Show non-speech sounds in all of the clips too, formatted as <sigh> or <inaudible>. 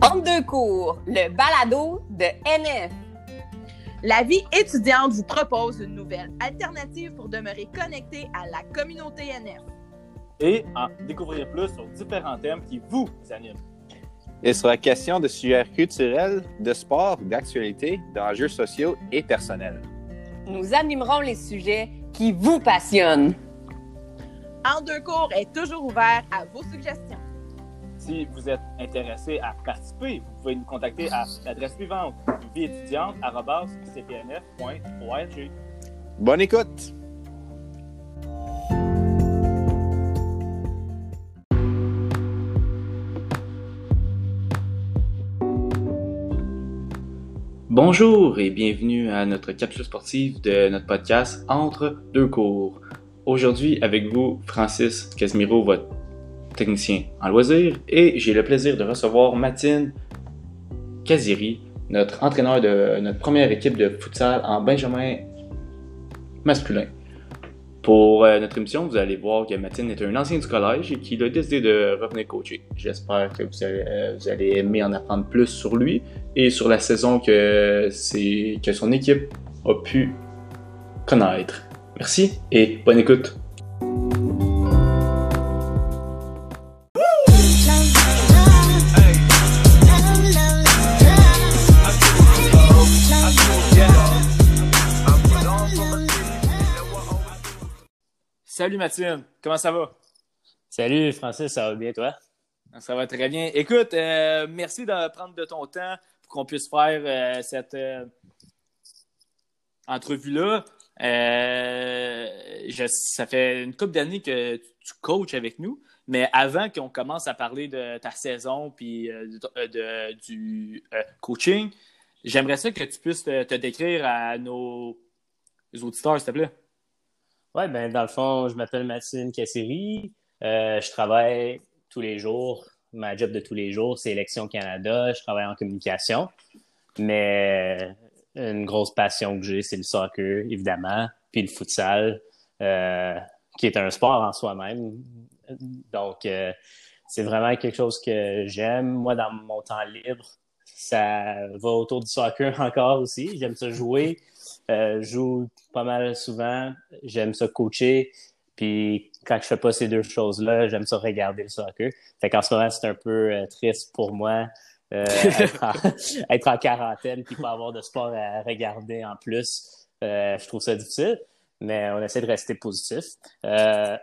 Entre deux cours, le balado de NF. La vie étudiante vous propose une nouvelle alternative pour demeurer connecté à la communauté NF. Et en découvrir plus sur différents thèmes qui vous animent. Il sera question de sujets culturels, de sport, d'actualité, d'enjeux sociaux et personnels. Nous animerons les sujets qui vous passionnent. En deux cours est toujours ouvert à vos suggestions. Si vous êtes intéressé à participer, vous pouvez nous contacter à l'adresse suivante viétudiante.cpnf.org. Bonne écoute! Bonjour et bienvenue à notre capsule sportive de notre podcast Entre deux cours. Aujourd'hui, avec vous, Francis Casimiro, votre technicien en loisirs, et j'ai le plaisir de recevoir Matine Kaziri, notre entraîneur de notre première équipe de futsal en Benjamin masculin. Pour euh, notre émission, vous allez voir que Matine est un ancien du collège et qu'il a décidé de revenir coacher. J'espère que vous allez, euh, aimer en apprendre plus sur lui et sur la saison que, que son équipe a pu connaître. Merci et bonne écoute. Salut Mathieu, comment ça va? Salut Francis, ça va bien toi? Ça va très bien. Écoute, euh, merci de prendre de ton temps pour qu'on puisse faire euh, cette euh, entrevue-là. Je- ça fait une couple d'années que tu coaches avec nous, mais avant qu'on commence à parler de ta saison puis de, de- du coaching, j'aimerais ça que tu puisses te, te décrire à nos auditeurs, s'il te plaît. Ouais, ben dans le fond, je m'appelle Mathilde Casseri. Euh, je travaille tous les jours. Ma job de tous les jours, c'est Élection Canada. Je travaille en communication. Mais une grosse passion que j'ai, c'est le soccer, évidemment, puis le futsal, euh, qui est un sport en soi-même. Donc, euh, c'est vraiment quelque chose que j'aime. Moi, dans mon temps libre, ça va autour du soccer <laughs> encore aussi. J'aime ça jouer. Euh, je joue pas mal souvent. J'aime ça coacher. Puis quand je fais pas ces deux choses-là, j'aime ça regarder le soccer. Fait qu'en ce moment, c'est un peu euh, triste pour moi euh, être, en, <laughs> <laughs> être en quarantaine puis pas avoir de sport à regarder en plus. Euh, je trouve ça difficile, mais on essaie de rester positif. Euh,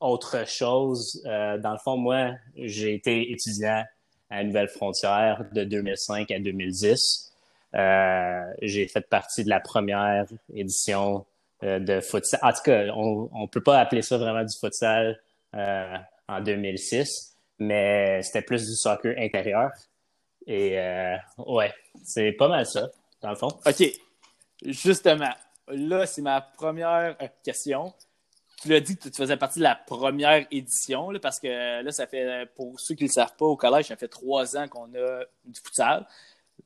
autre chose, euh, dans le fond, moi, j'ai été étudiant à Nouvelle Frontière de 2005 à 2010. Euh, j'ai fait partie de la première édition euh, de futsal. En tout cas, on on peut pas appeler ça vraiment du futsal euh, en 2006, mais c'était plus du soccer intérieur. Et euh, ouais, c'est pas mal ça, dans le fond. OK. Justement, là, c'est ma première question. Tu l'as dit que tu faisais partie de la première édition, là, parce que là, ça fait, pour ceux qui ne le savent pas, au collège, ça fait trois ans qu'on a du futsal.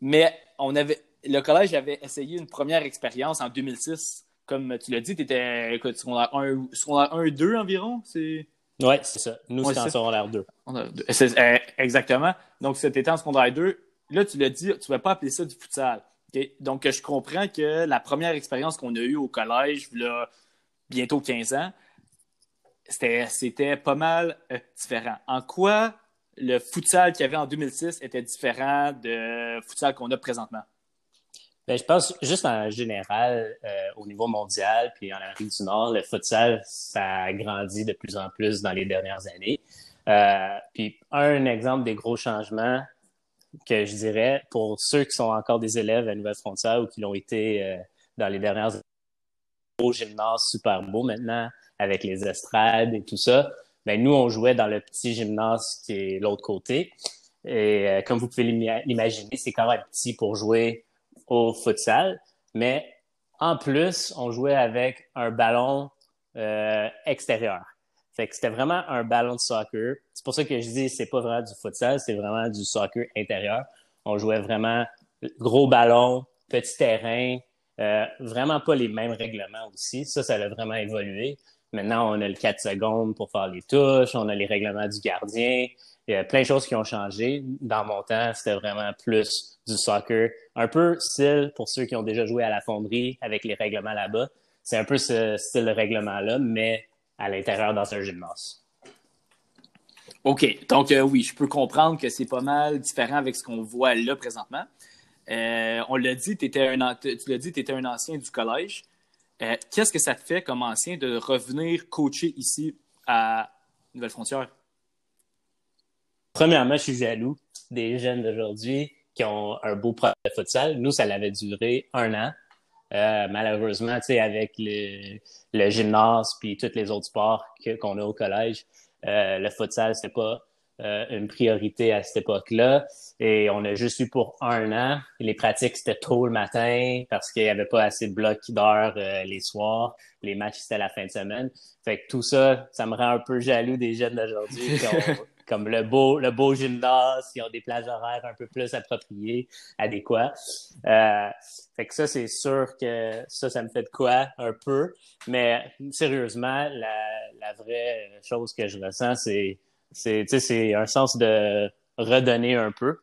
Mais on avait, le collège avait essayé une première expérience en 2006. Comme tu l'as dit, tu étais écoute, secondaire 1, secondaire 1 2 environ. C'est... Ouais, c'est ça. Nous, Ouais, c'est en c'est- secondaire 2. On a- c'est- euh, exactement. Donc, c'était en secondaire 2. Là, tu l'as dit, tu ne vas pas appeler ça du futsal. Donc, je comprends que la première expérience qu'on a eue au collège, là, bientôt 15 ans, c'était pas mal euh, différent. En quoi le futsal qu'il y avait en 2006 était différent de futsal qu'on a présentement? Ben, je pense juste en général, euh, au niveau mondial, puis en Amérique du Nord, le futsal, ça a grandi de plus en plus dans les dernières années. Euh, puis un exemple des gros changements que je dirais pour ceux qui sont encore des élèves à Nouvelle-Frontière ou qui l'ont été dans les dernières années, gymnase super beau maintenant avec les estrades et tout ça. Ben, nous, on jouait dans le petit gymnase qui est l'autre côté. Et euh, comme vous pouvez l'ima- l'imaginer, c'est quand même petit pour jouer au futsal, mais en plus, on jouait avec un ballon euh, extérieur. C'était vraiment un ballon de soccer. C'est pour ça que je dis c'est pas vraiment du futsal, c'est vraiment du soccer intérieur. On jouait vraiment gros ballon, petit terrain, euh, vraiment pas les mêmes règlements aussi. Ça, ça a vraiment évolué. Maintenant, on a le 4 secondes pour faire les touches, on a les règlements du gardien. Il y a plein de choses qui ont changé. Dans mon temps, c'était vraiment plus du soccer. Un peu style, pour ceux qui ont déjà joué à la fonderie avec les règlements là-bas, c'est un peu ce style de règlement-là, mais à l'intérieur dans un gymnase. OK. Donc, euh, oui, je peux comprendre que c'est pas mal différent avec ce qu'on voit là présentement. Euh, on l'a dit, tu l'as dit, tu étais un ancien du collège. Euh, qu'est-ce que ça te fait comme ancien de revenir coacher ici à Nouvelle-Frontière? Premièrement, je suis jaloux des jeunes d'aujourd'hui qui ont un beau projet de futsal. Nous, ça l'avait duré un an. Euh, malheureusement, avec le, le gymnase puis tous les autres sports qu'on a au collège, euh, le futsal, c'est pas euh, une priorité à cette époque-là. Et on a juste eu pour un an. Les pratiques, c'était tôt le matin parce qu'il n'y avait pas assez de blocs d'heures euh, les soirs. Les matchs, c'était la fin de semaine. Fait que tout ça, ça me rend un peu jaloux des jeunes d'aujourd'hui <laughs> comme le beau, le beau gymnase, qui ont des plages horaires un peu plus appropriées, adéquats. Euh, fait que ça, c'est sûr que ça, ça me fait de quoi un peu. Mais sérieusement, la, la vraie chose que je ressens, c'est, c'est, c'est un sens de redonner un peu.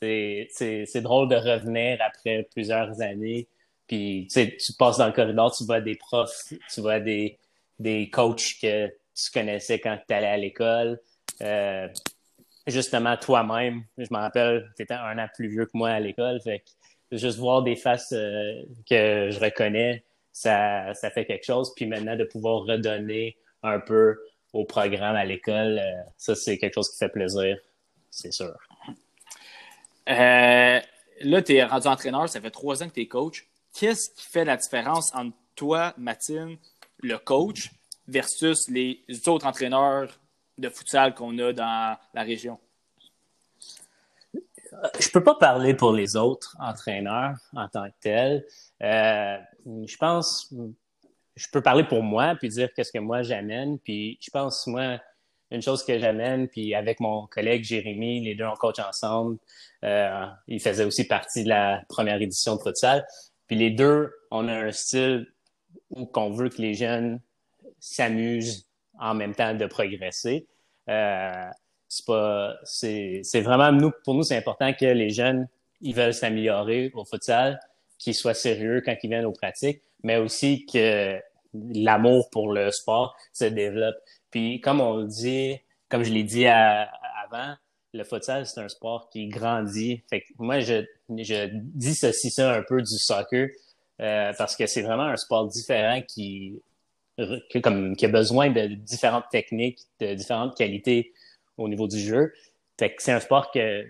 C'est, c'est, drôle de revenir après plusieurs années. Puis, tu passes dans le corridor, tu vois des profs, tu vois des, des coachs que tu connaissais quand tu allais à l'école. Euh, justement, toi-même, je me rappelle, tu étais un an plus vieux que moi à l'école. Juste voir des faces euh, que je reconnais, ça, ça fait quelque chose. Puis maintenant, de pouvoir redonner un peu au programme à l'école, euh, ça, c'est quelque chose qui fait plaisir, c'est sûr. Euh, là, tu es rendu entraîneur, ça fait trois ans que tu es coach. Qu'est-ce qui fait la différence entre toi, Matine, le coach, versus les autres entraîneurs de futsal qu'on a dans la région? Je peux pas parler pour les autres entraîneurs en tant que tels. Euh, je pense, je peux parler pour moi puis dire qu'est-ce que moi j'amène. Puis je pense moi une chose que j'amène puis avec mon collègue Jérémy, les deux on coach ensemble. Euh, il faisait aussi partie de la première édition de futsal. Puis les deux, on a un style où qu'on veut que les jeunes s'amusent en même temps de progresser. Euh, c'est pas, c'est, c'est vraiment nous, pour nous, c'est important que les jeunes, ils veulent s'améliorer au futsal, qu'ils soient sérieux quand ils viennent aux pratiques, mais aussi que l'amour pour le sport se développe. Puis, comme on le dit, comme je l'ai dit avant, le futsal, c'est un sport qui grandit. Fait que moi, je, je dissocie ça un peu du soccer euh, parce que c'est vraiment un sport différent qui que, comme, qui a besoin de différentes techniques, de différentes qualités au niveau du jeu. Fait que c'est un sport que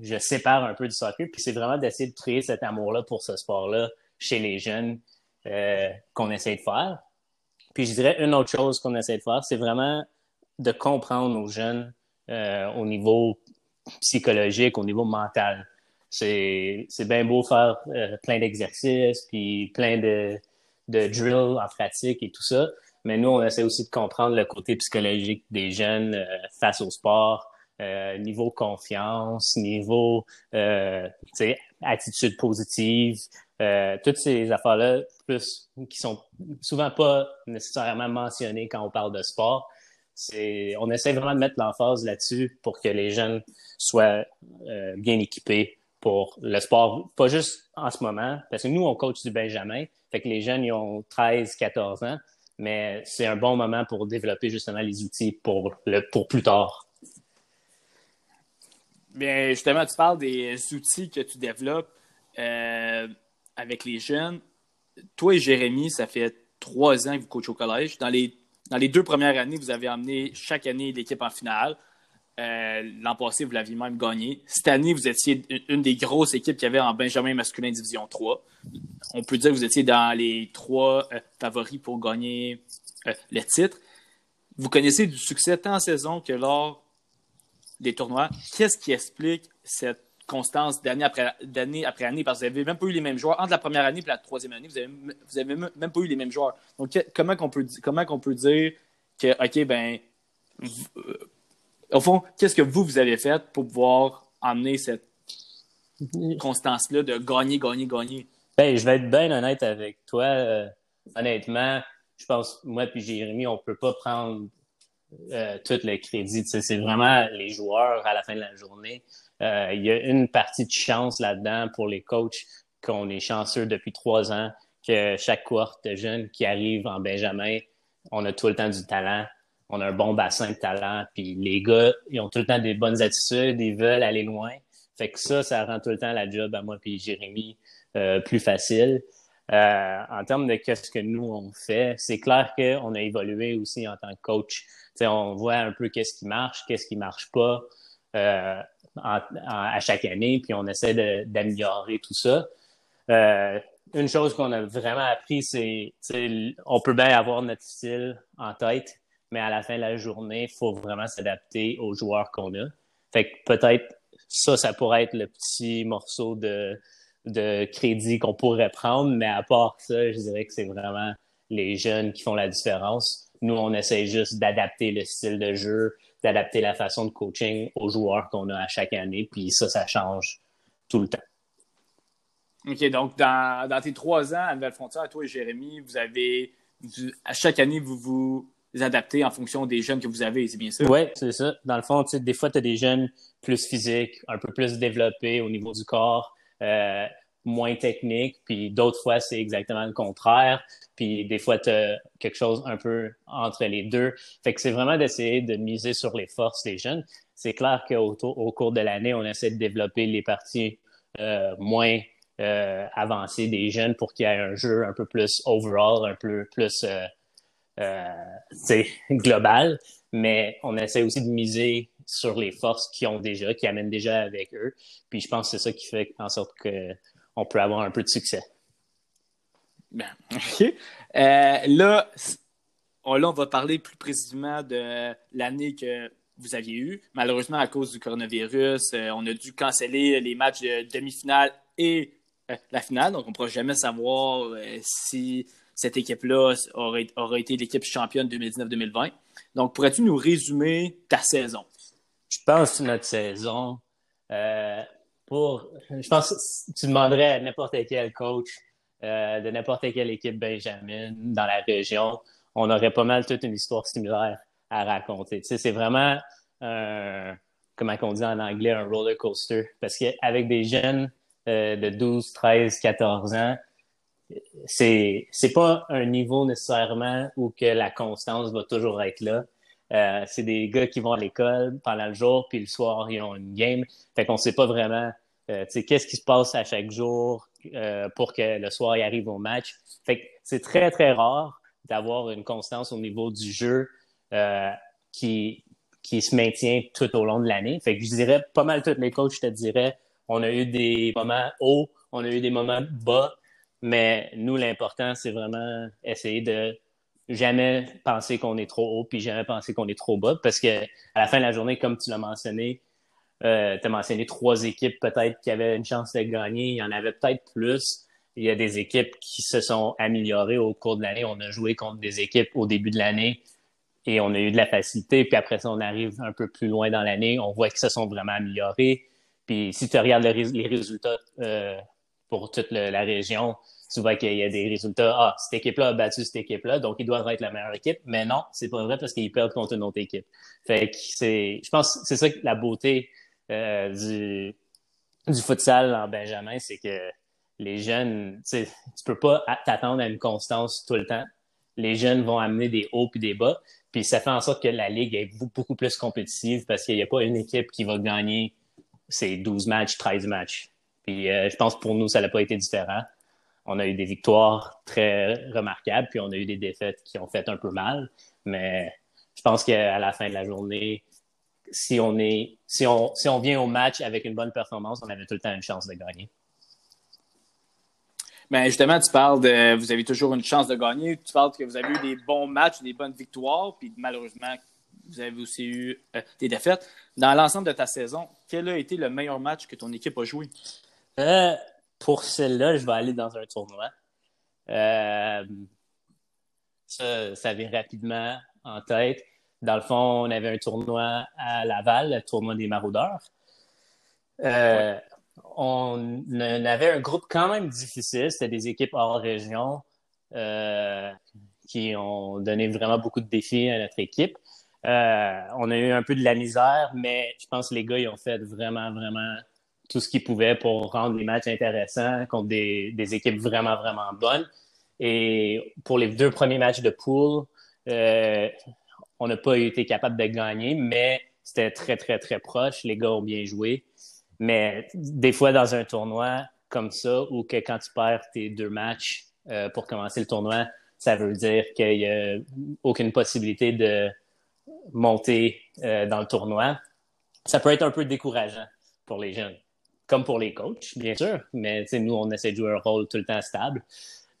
je sépare un peu du soccer, puis c'est vraiment d'essayer de créer cet amour-là pour ce sport-là chez les jeunes euh, qu'on essaie de faire. Puis je dirais une autre chose qu'on essaie de faire, c'est vraiment de comprendre nos jeunes euh, au niveau psychologique, au niveau mental. C'est bien beau faire euh, plein d'exercices, puis plein de, de drill en pratique et tout ça. Mais nous, on essaie aussi de comprendre le côté psychologique des jeunes face au sport, niveau confiance, niveau attitude positive, toutes ces affaires-là, plus qui sont souvent pas nécessairement mentionnées quand on parle de sport. On essaie vraiment de mettre l'emphase là-dessus pour que les jeunes soient euh, bien équipés pour le sport, pas juste en ce moment, parce que nous, on coach du Benjamin, fait que les jeunes, ils ont 13, 14 ans, mais c'est un bon moment pour développer justement les outils pour, pour plus tard. Bien, justement, tu parles des outils que tu développes euh, avec les jeunes. Toi et Jérémy, ça fait trois ans que vous coachez au collège. Dans les, deux premières années, vous avez amené chaque année l'équipe en finale. Euh, L'an passé, vous l'aviez même gagné. Cette année, vous étiez une des grosses équipes qu'il y avait en Benjamin masculin Division 3. On peut dire que vous étiez dans les trois euh, favoris pour gagner euh, le titre. Vous connaissez du succès tant en saison que lors des tournois. Qu'est-ce qui explique cette constance d'année après, d'année après année? Parce que vous n'avez même pas eu les mêmes joueurs. Entre la première année et la troisième année, vous n'avez vous avez même pas eu les mêmes joueurs. Donc, comment qu'on peut, comment qu'on peut dire que, OK, ben, au fond, qu'est-ce que vous, vous avez fait pour pouvoir amener cette constance-là de gagner, gagner, gagner? Ben, je vais être bien honnête avec toi. Euh, honnêtement, je pense, moi puis Jérémy, on peut pas prendre euh, tout le crédit. C'est vraiment les joueurs à la fin de la journée. Euh, il y a une partie de chance là-dedans pour les coachs qu'on est chanceux depuis trois ans que chaque cohorte de jeunes qui arrive en Benjamin, on a tout le temps du talent, on a un bon bassin de talent, puis les gars, ils ont tout le temps des bonnes attitudes, ils veulent aller loin. Fait que ça, ça rend tout le temps la job à moi puis Jérémy euh, plus facile. Euh, en termes de qu'est-ce que nous on fait, c'est clair qu'on a évolué aussi en tant que coach. On voit un peu qu'est-ce qui marche, qu'est-ce qui marche pas euh, à chaque année, puis on essaie d'améliorer tout ça. Euh, une chose qu'on a vraiment appris, c'est on peut bien avoir notre style en tête, mais à la fin de la journée, il faut vraiment s'adapter aux joueurs qu'on a. Fait que peut-être ça, ça pourrait être le petit morceau de, de crédit qu'on pourrait prendre, mais à part ça, je dirais que c'est vraiment les jeunes qui font la différence. Nous, on essaie juste d'adapter le style de jeu, d'adapter la façon de coaching aux joueurs qu'on a à chaque année, puis ça, ça change tout le temps. OK, donc dans, dans tes trois ans à Nouvelle-Frontière, toi et Jérémy, vous avez, à chaque année, vous vous adaptez en fonction des jeunes que vous avez, c'est bien ça? Oui, c'est ça. Dans le fond, des fois, tu as des jeunes plus physiques, un peu plus développés au niveau du corps, euh, moins techniques, puis d'autres fois, c'est exactement le contraire. Puis des fois, tu as quelque chose un peu entre les deux. Fait que c'est vraiment d'essayer de miser sur les forces des jeunes. C'est clair qu'au au cours de l'année, on essaie de développer les parties euh, moins euh, avancées des jeunes pour qu'il y ait un jeu un peu plus overall, un peu plus global. Mais on essaie aussi de miser sur les forces qu'ils ont déjà, qu'ils amènent déjà avec eux. Puis je pense que c'est ça qui fait en sorte qu'on peut avoir un peu de succès. Ben, <laughs> OK. Euh, là, on, là, on va parler plus précisément de l'année que vous aviez eue. Malheureusement, à cause du coronavirus, euh, on a dû canceller les matchs de demi-finale et euh, la finale. Donc, on ne pourra jamais savoir si cette équipe-là aurait, aurait, été l'équipe championne 2019-2020. Donc, pourrais-tu nous résumer ta saison? Je pense notre saison, euh, pour, je pense que tu demanderais à n'importe quel coach euh, de n'importe quelle équipe Benjamin dans la région, on aurait pas mal toute une histoire similaire à raconter. Tu sais, c'est vraiment un, comment on dit en anglais, un roller coaster. Parce qu'avec des jeunes euh, de 12, 13, 14 ans, c'est, c'est pas un niveau nécessairement où que la constance va toujours être là. Euh, c'est des gars qui vont à l'école pendant le jour, puis le soir, ils ont une game. Fait qu'on sait pas vraiment euh, qu'est-ce qui se passe à chaque jour euh, pour que le soir, il arrive au match. Fait que c'est très, très rare d'avoir une constance au niveau du jeu euh, qui, se maintient tout au long de l'année. Fait que je dirais, pas mal tous les coachs, te dirais, on a eu des moments hauts, on a eu des moments bas, mais nous, l'important, c'est vraiment essayer de jamais penser qu'on est trop haut puis jamais penser qu'on est trop bas parce que à la fin de la journée, comme tu l'as mentionné, euh, tu as mentionné trois équipes peut-être qui avaient une chance de gagner. Il y en avait peut-être plus. Il y a des équipes qui se sont améliorées au cours de l'année. On a joué contre des équipes au début de l'année et on a eu de la facilité. Puis après ça, on arrive un peu plus loin dans l'année. On voit qu'ils se sont vraiment améliorés. Puis si tu regardes les résultats euh, pour toute la région, souvent qu'il y a des résultats. Ah, cette équipe-là a battu cette équipe-là, donc ils doivent être la meilleure équipe. Mais non, c'est pas vrai parce qu'ils perdent contre une autre équipe. Fait que c'est, je pense, c'est ça la beauté euh, du du futsal en Benjamin, c'est que les jeunes, tu peux pas t'attendre à une constance tout le temps. Les jeunes vont amener des hauts puis des bas, puis ça fait en sorte que la ligue est beaucoup plus compétitive parce qu'il n'y a pas une équipe qui va gagner ces 12 matchs, 13 matchs. Puis euh, je pense pour nous, ça n'a pas été différent on a eu des victoires très remarquables, puis on a eu des défaites qui ont fait un peu mal. Mais je pense qu'à la fin de la journée, si on est, si on, si on vient au match avec une bonne performance, on avait tout le temps une chance de gagner. Mais ben, justement, tu parles de vous avez toujours une chance de gagner. Tu parles que vous avez eu des bons matchs, des bonnes victoires, puis malheureusement, vous avez aussi eu euh, des défaites. Dans l'ensemble de ta saison, quel a été le meilleur match que ton équipe a joué? Euh, pour celle-là, je vais aller dans un tournoi. Euh, ça, ça vient rapidement en tête. Dans le fond, on avait un tournoi à Laval, le tournoi des maraudeurs. Euh, on avait un groupe quand même difficile. C'était des équipes hors région euh, qui ont donné vraiment beaucoup de défis à notre équipe. On a eu un peu de la misère, mais je pense que les gars, ils ont fait vraiment, vraiment tout ce qu'ils pouvaient pour rendre les matchs intéressants contre des, équipes vraiment, vraiment bonnes. Et pour les deux premiers matchs de pool, euh, on n'a pas été capable de gagner, mais c'était très, très, très proche. Les gars ont bien joué. Mais des fois, dans un tournoi comme ça, où que quand tu perds tes deux matchs euh, pour commencer le tournoi, ça veut dire qu'il n'y a aucune possibilité de monter euh, dans le tournoi. Ça peut être un peu décourageant pour les jeunes, comme pour les coachs, bien sûr. Mais nous, on essaie de jouer un rôle tout le temps stable.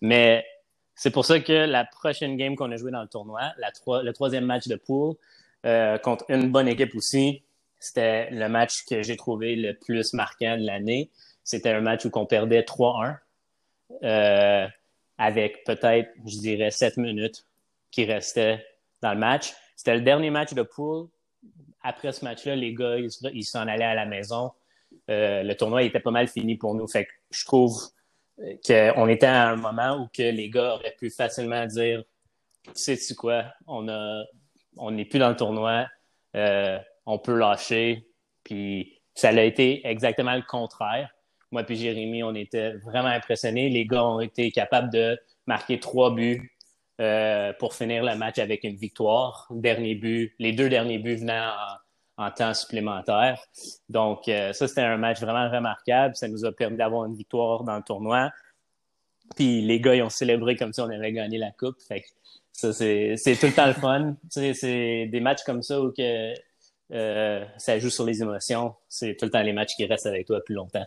Mais c'est pour ça que la prochaine game qu'on a joué dans le tournoi, le troisième match de pool, euh, contre une bonne équipe aussi, c'était le match que j'ai trouvé le plus marquant de l'année. C'était un match où on perdait 3-1 euh, avec peut-être, je dirais, 7 minutes qui restaient dans le match. C'était le dernier match de pool. Après ce match-là, les gars, ils s'en allaient à la maison. Euh, le tournoi était pas mal fini pour nous. Fait je trouve qu'on était à un moment où que les gars auraient pu facilement dire sais-tu quoi, on a on n'est plus dans le tournoi, euh, on peut lâcher. Puis ça a été exactement le contraire. Moi puis Jérémy, on était vraiment impressionnés. Les gars ont été capables de marquer trois buts euh, pour finir le match avec une victoire. Dernier but, les deux derniers buts venant en, temps supplémentaire. Donc, euh, ça, c'était un match vraiment remarquable. Ça nous a permis d'avoir une victoire dans le tournoi. Puis les gars, ils ont célébré comme si on avait gagné la coupe. Ça, c'est tout le temps le fun. <laughs> c'est des matchs comme ça où que, euh, ça joue sur les émotions. C'est tout le temps les matchs qui restent avec toi plus longtemps.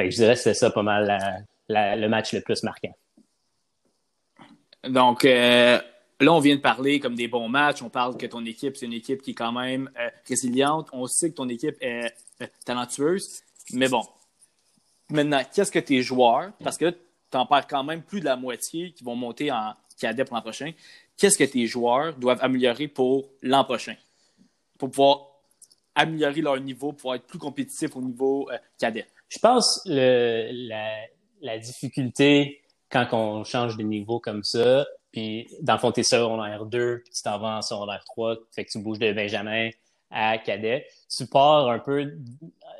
Je dirais que c'est ça pas mal le match le plus marquant. Donc, euh, là, on vient de parler comme des bons matchs. On parle que ton équipe, c'est une équipe qui est quand même euh, résiliente. On sait que ton équipe est talentueuse. Mais bon, maintenant, qu'est-ce que tes joueurs, parce que tu en perds quand même plus de la moitié qui vont monter en cadet pour l'an prochain. Qu'est-ce que tes joueurs doivent améliorer pour l'an prochain? Pour pouvoir améliorer leur niveau, pour être plus compétitifs au niveau euh, cadet? Je pense que la, difficulté quand on change de niveau comme ça, puis dans le fond, tu es secondaire 2, puis tu t'en vas en secondaire 3, fait que tu bouges de Benjamin à cadet, tu pars un peu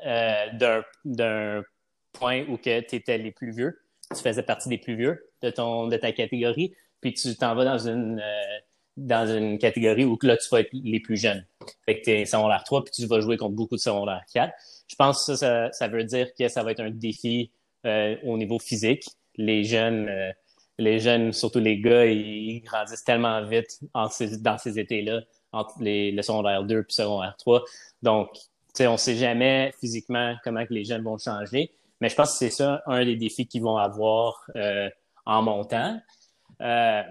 euh, d'un point où tu étais les plus vieux, tu faisais partie des plus vieux de, ton, de ta catégorie, puis tu t'en vas dans une, euh, dans une catégorie où là, tu vas être les plus jeunes. Fait que tu es secondaire 3, puis tu vas jouer contre beaucoup de secondaire 4. Je pense que ça, ça, veut dire que ça va être un défi euh, au niveau physique. Les jeunes, les jeunes, surtout les gars, ils, grandissent tellement vite dans ces étés-là, entre les, le secondaire 2 puis secondaire 3. Donc, on sait jamais physiquement comment que les jeunes vont changer. Mais je pense que c'est ça un des défis qu'ils vont avoir en montant. Euh,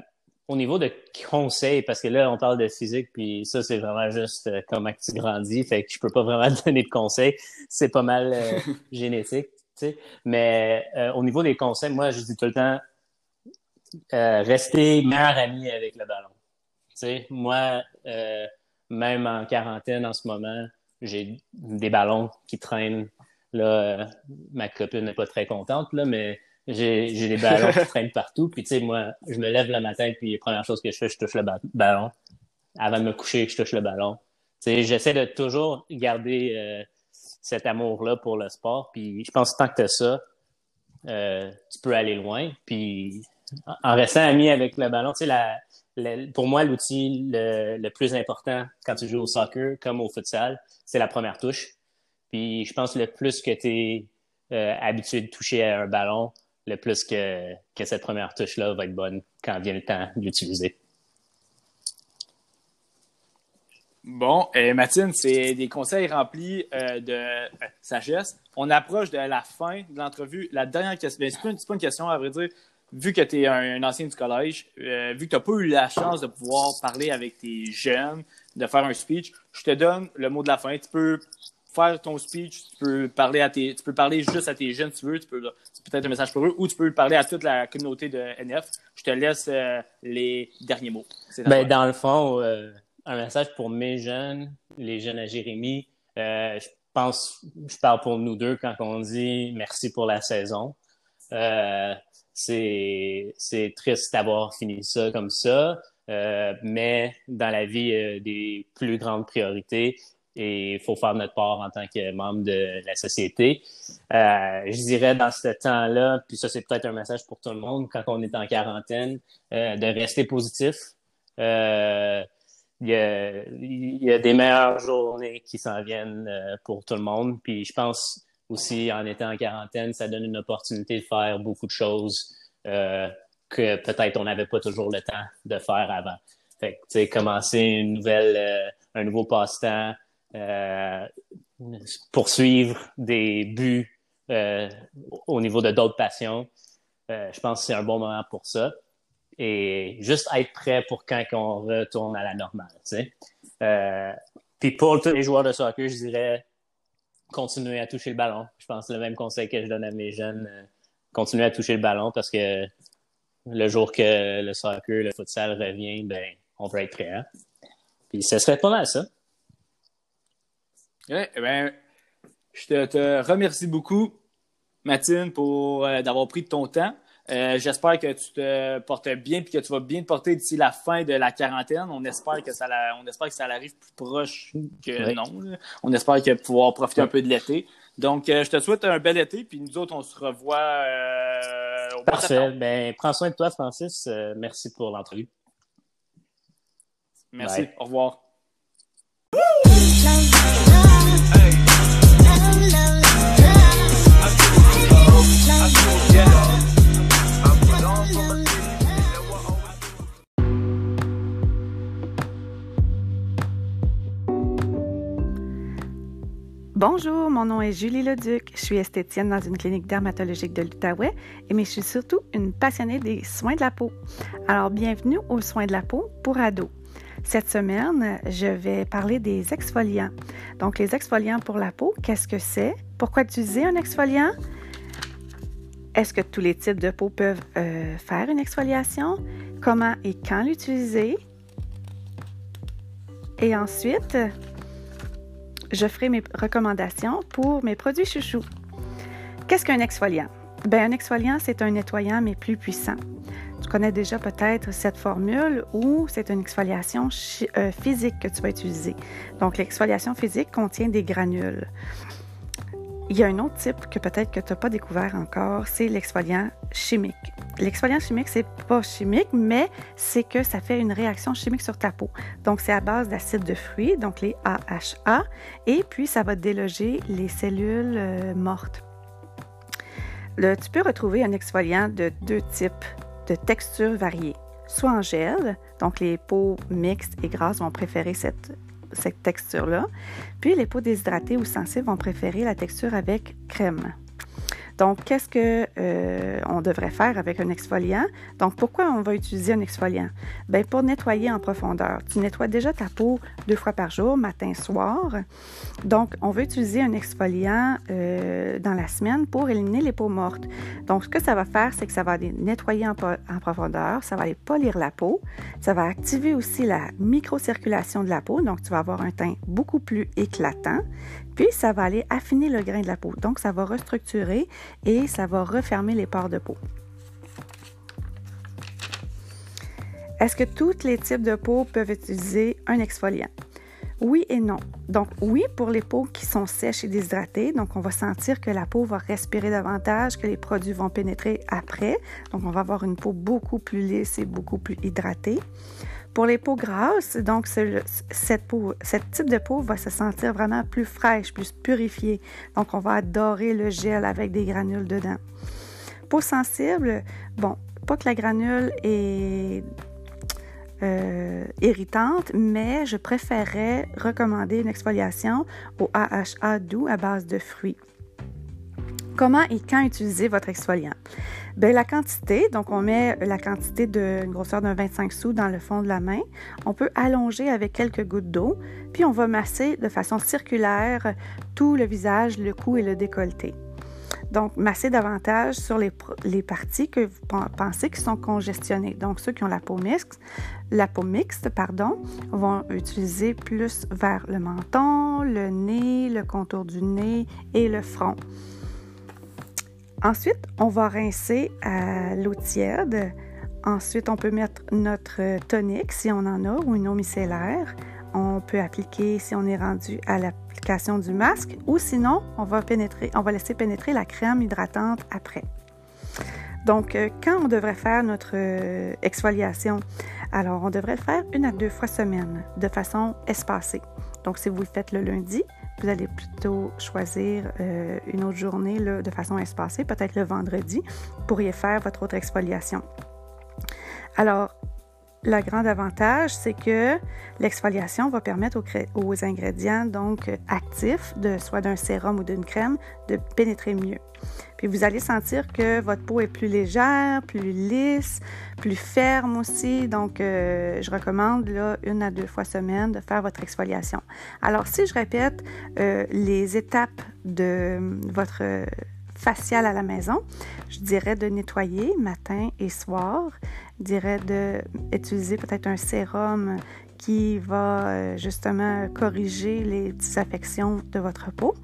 au niveau de conseils, parce que là, on parle de physique, puis ça, c'est vraiment juste euh, comment tu grandis. Fait que je peux pas vraiment <laughs> donner de conseils. C'est pas mal euh, <laughs> génétique, tu sais. Mais au niveau des conseils, moi, je dis tout le temps, rester meilleur ami avec le ballon. Tu sais, moi, même en quarantaine en ce moment, j'ai des ballons qui traînent. Là, ma copine n'est pas très contente, là, mais j'ai, j'ai des ballons qui <laughs> traînent partout. Puis, tu sais, moi, je me lève le matin, puis la première chose que je fais, je touche le ballon. Avant de me coucher, je touche le ballon. Tu sais, j'essaie de toujours garder euh, cet amour-là pour le sport. Puis, je pense que tant que tu as ça, euh, tu peux aller loin. Puis, en restant ami avec le ballon, tu pour moi, l'outil le, plus important quand tu joues au soccer comme au futsal, c'est la première touche. Puis, je pense que le plus que tu es euh, habitué de toucher à un ballon, le plus que, cette première touche-là va être bonne quand vient le temps de l'utiliser. Bon, euh, Mathilde, c'est des conseils remplis euh, de sagesse. On approche de la fin de l'entrevue. La dernière question, ben, c'est pas, une question à vrai dire. Vu que tu es un, ancien du collège, vu que tu n'as pas eu la chance de pouvoir parler avec tes jeunes, de faire un speech, je te donne le mot de la fin. Tu peux faire ton speech, tu peux parler à tes, tu peux parler juste à tes jeunes si tu veux, tu peux, c'est peut-être un message pour eux, ou tu peux parler à toute la communauté de NF. Je te laisse euh, les derniers mots. Ben, dans le fond, euh, un message pour mes jeunes, les jeunes à Jérémy. Euh, je pense, je parle pour nous deux quand on dit merci pour la saison. Euh, c'est triste d'avoir fini ça comme ça, euh, mais dans la vie, a des plus grandes priorités et il faut faire notre part en tant que membre de la société. Euh, je dirais dans ce temps-là, puis ça c'est peut-être un message pour tout le monde, quand on est en quarantaine, euh, de rester positif. Euh, il y, a, il y, a, des meilleures journées qui s'en viennent euh, pour tout le monde. Puis je pense aussi, en étant en quarantaine, ça donne une opportunité de faire beaucoup de choses euh, que peut-être on n'avait pas toujours le temps de faire avant. Fait que, commencer une nouvelle, euh, un nouveau passe-temps, euh, poursuivre des buts au niveau de d'autres passions. Je pense que c'est un bon moment pour ça. Et juste être prêt pour quand on retourne à la normale. Puis pour tous les joueurs de soccer, je dirais continuer à toucher le ballon. Je pense que c'est le même conseil que je donne à mes jeunes. Euh, continuer à toucher le ballon parce que le jour que le soccer, le futsal revient, ben, on va être prêt. Hein? Puis ce serait pas mal ça. Ouais, ben, je te, remercie beaucoup, Mathilde, pour euh, d'avoir pris ton temps. Euh, J'espère que tu te portes bien et que tu vas bien te porter d'ici la fin de la quarantaine. On espère que ça, la, on espère que ça arrive plus proche que Oui. non. là. On espère que pouvoir profiter un peu de l'été. Donc, euh, je te souhaite un bel été, puis nous autres, on se revoit euh, au Parfait. Ben, prends soin de toi, Francis. Euh, merci pour l'entrevue. Merci. Bye. Au revoir. Bonjour, mon nom est Julie Leduc. Je suis esthétienne dans une clinique dermatologique de l'Outaouais, et mais je suis surtout une passionnée des soins de la peau. Alors, bienvenue aux soins de la peau pour ados. Cette semaine, je vais parler des exfoliants. Donc, les exfoliants pour la peau, qu'est-ce que c'est? Pourquoi utiliser un exfoliant? Est-ce que tous les types de peau peuvent euh, faire une exfoliation? Comment et quand l'utiliser? Et ensuite, je ferai mes recommandations pour mes produits chouchous. Qu'est-ce qu'un exfoliant? Ben, un exfoliant, c'est un nettoyant, mais plus puissant. Tu connais déjà peut-être cette formule où c'est une exfoliation euh, physique que tu vas utiliser. Donc, l'exfoliation physique contient des granules. Il y a un autre type que peut-être que tu n'as pas découvert encore, c'est l'exfoliant chimique. L'exfoliant chimique, c'est pas chimique, mais c'est que ça fait une réaction chimique sur ta peau. Donc, c'est à base d'acide de fruits, donc les AHA, et puis ça va déloger les cellules euh, mortes. Tu peux retrouver un exfoliant de deux types de textures variées, soit en gel, donc les peaux mixtes et grasses vont préférer cette, cette texture-là, puis les peaux déshydratées ou sensibles vont préférer la texture avec crème. Donc, qu'est-ce que euh, on devrait faire avec un exfoliant? Donc, pourquoi on va utiliser un exfoliant? Bien, pour nettoyer en profondeur. Tu nettoies déjà ta peau deux fois par jour, matin, soir. Donc, on va utiliser un exfoliant euh, dans la semaine pour éliminer les peaux mortes. Donc, ce que ça va faire, c'est que ça va nettoyer en profondeur, ça va aller polir la peau, ça va activer aussi la microcirculation de la peau, donc tu vas avoir un teint beaucoup plus éclatant, puis ça va aller affiner le grain de la peau. Donc, ça va restructurer et ça va refermer les pores de peau. Est-ce que tous les types de peau peuvent utiliser un exfoliant? Oui et non. Donc oui pour les peaux qui sont sèches et déshydratées. Donc on va sentir que la peau va respirer davantage, que les produits vont pénétrer après. Donc on va avoir une peau beaucoup plus lisse et beaucoup plus hydratée. Pour les peaux grasses, donc ce, cette type de peau va se sentir vraiment plus fraîche, plus purifiée. Donc on va adorer le gel avec des granules dedans. Peau sensible, bon, pas que la granule est euh, irritante, mais je préférais recommander une exfoliation au AHA doux à base de fruits. Comment et quand utiliser votre exfoliant? Bien, la quantité, donc on met la quantité d'une grosseur d'un 25 sous dans le fond de la main. On peut allonger avec quelques gouttes d'eau, puis on va masser de façon circulaire tout le visage, le cou et le décolleté. Donc, masser davantage sur les, les parties que vous pen- pensez qui sont congestionnées. Donc, ceux qui ont la peau mixte, la peau mixte, pardon, vont utiliser plus vers le menton, le nez, le contour du nez et le front. Ensuite, on va rincer à l'eau tiède. Ensuite, on peut mettre notre tonique si on en a ou une eau micellaire. On peut appliquer si on est rendu à l'application du masque ou sinon, on va, pénétrer, on va laisser pénétrer la crème hydratante après. Donc, euh, quand on devrait faire notre euh, exfoliation? Alors, on devrait le faire une à deux fois semaine de façon espacée. Donc, si vous le faites le lundi, vous allez plutôt choisir euh, une autre journée de façon espacée, peut-être le vendredi, pour y faire votre autre exfoliation. Alors, le grand avantage, c'est que l'exfoliation va permettre aux, ingrédients donc actifs, de, soit d'un sérum ou d'une crème, de pénétrer mieux. Puis vous allez sentir que votre peau est plus légère, plus lisse, plus ferme aussi. Donc, euh, je recommande là, une à deux fois semaine de faire votre exfoliation. Alors, si je répète euh, les étapes de votre facial à la maison, je dirais de nettoyer matin et soir. Je dirais d'utiliser peut-être un sérum qui va euh, justement corriger les désaffections de votre peau.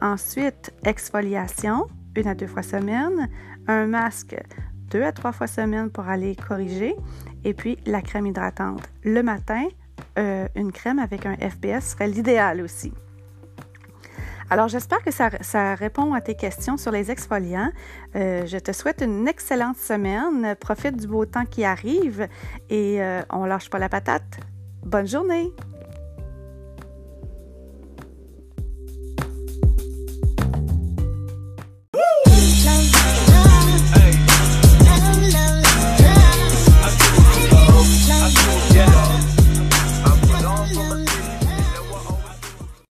Ensuite, exfoliation, une à deux fois semaine. Un masque, deux à trois fois semaine pour aller corriger. Et puis, la crème hydratante. Le matin, euh, une crème avec un FPS serait l'idéal aussi. Alors, j'espère que ça, répond à tes questions sur les exfoliants. Euh, je te souhaite une excellente semaine. Profite du beau temps qui arrive et euh, on lâche pas la patate. Bonne journée!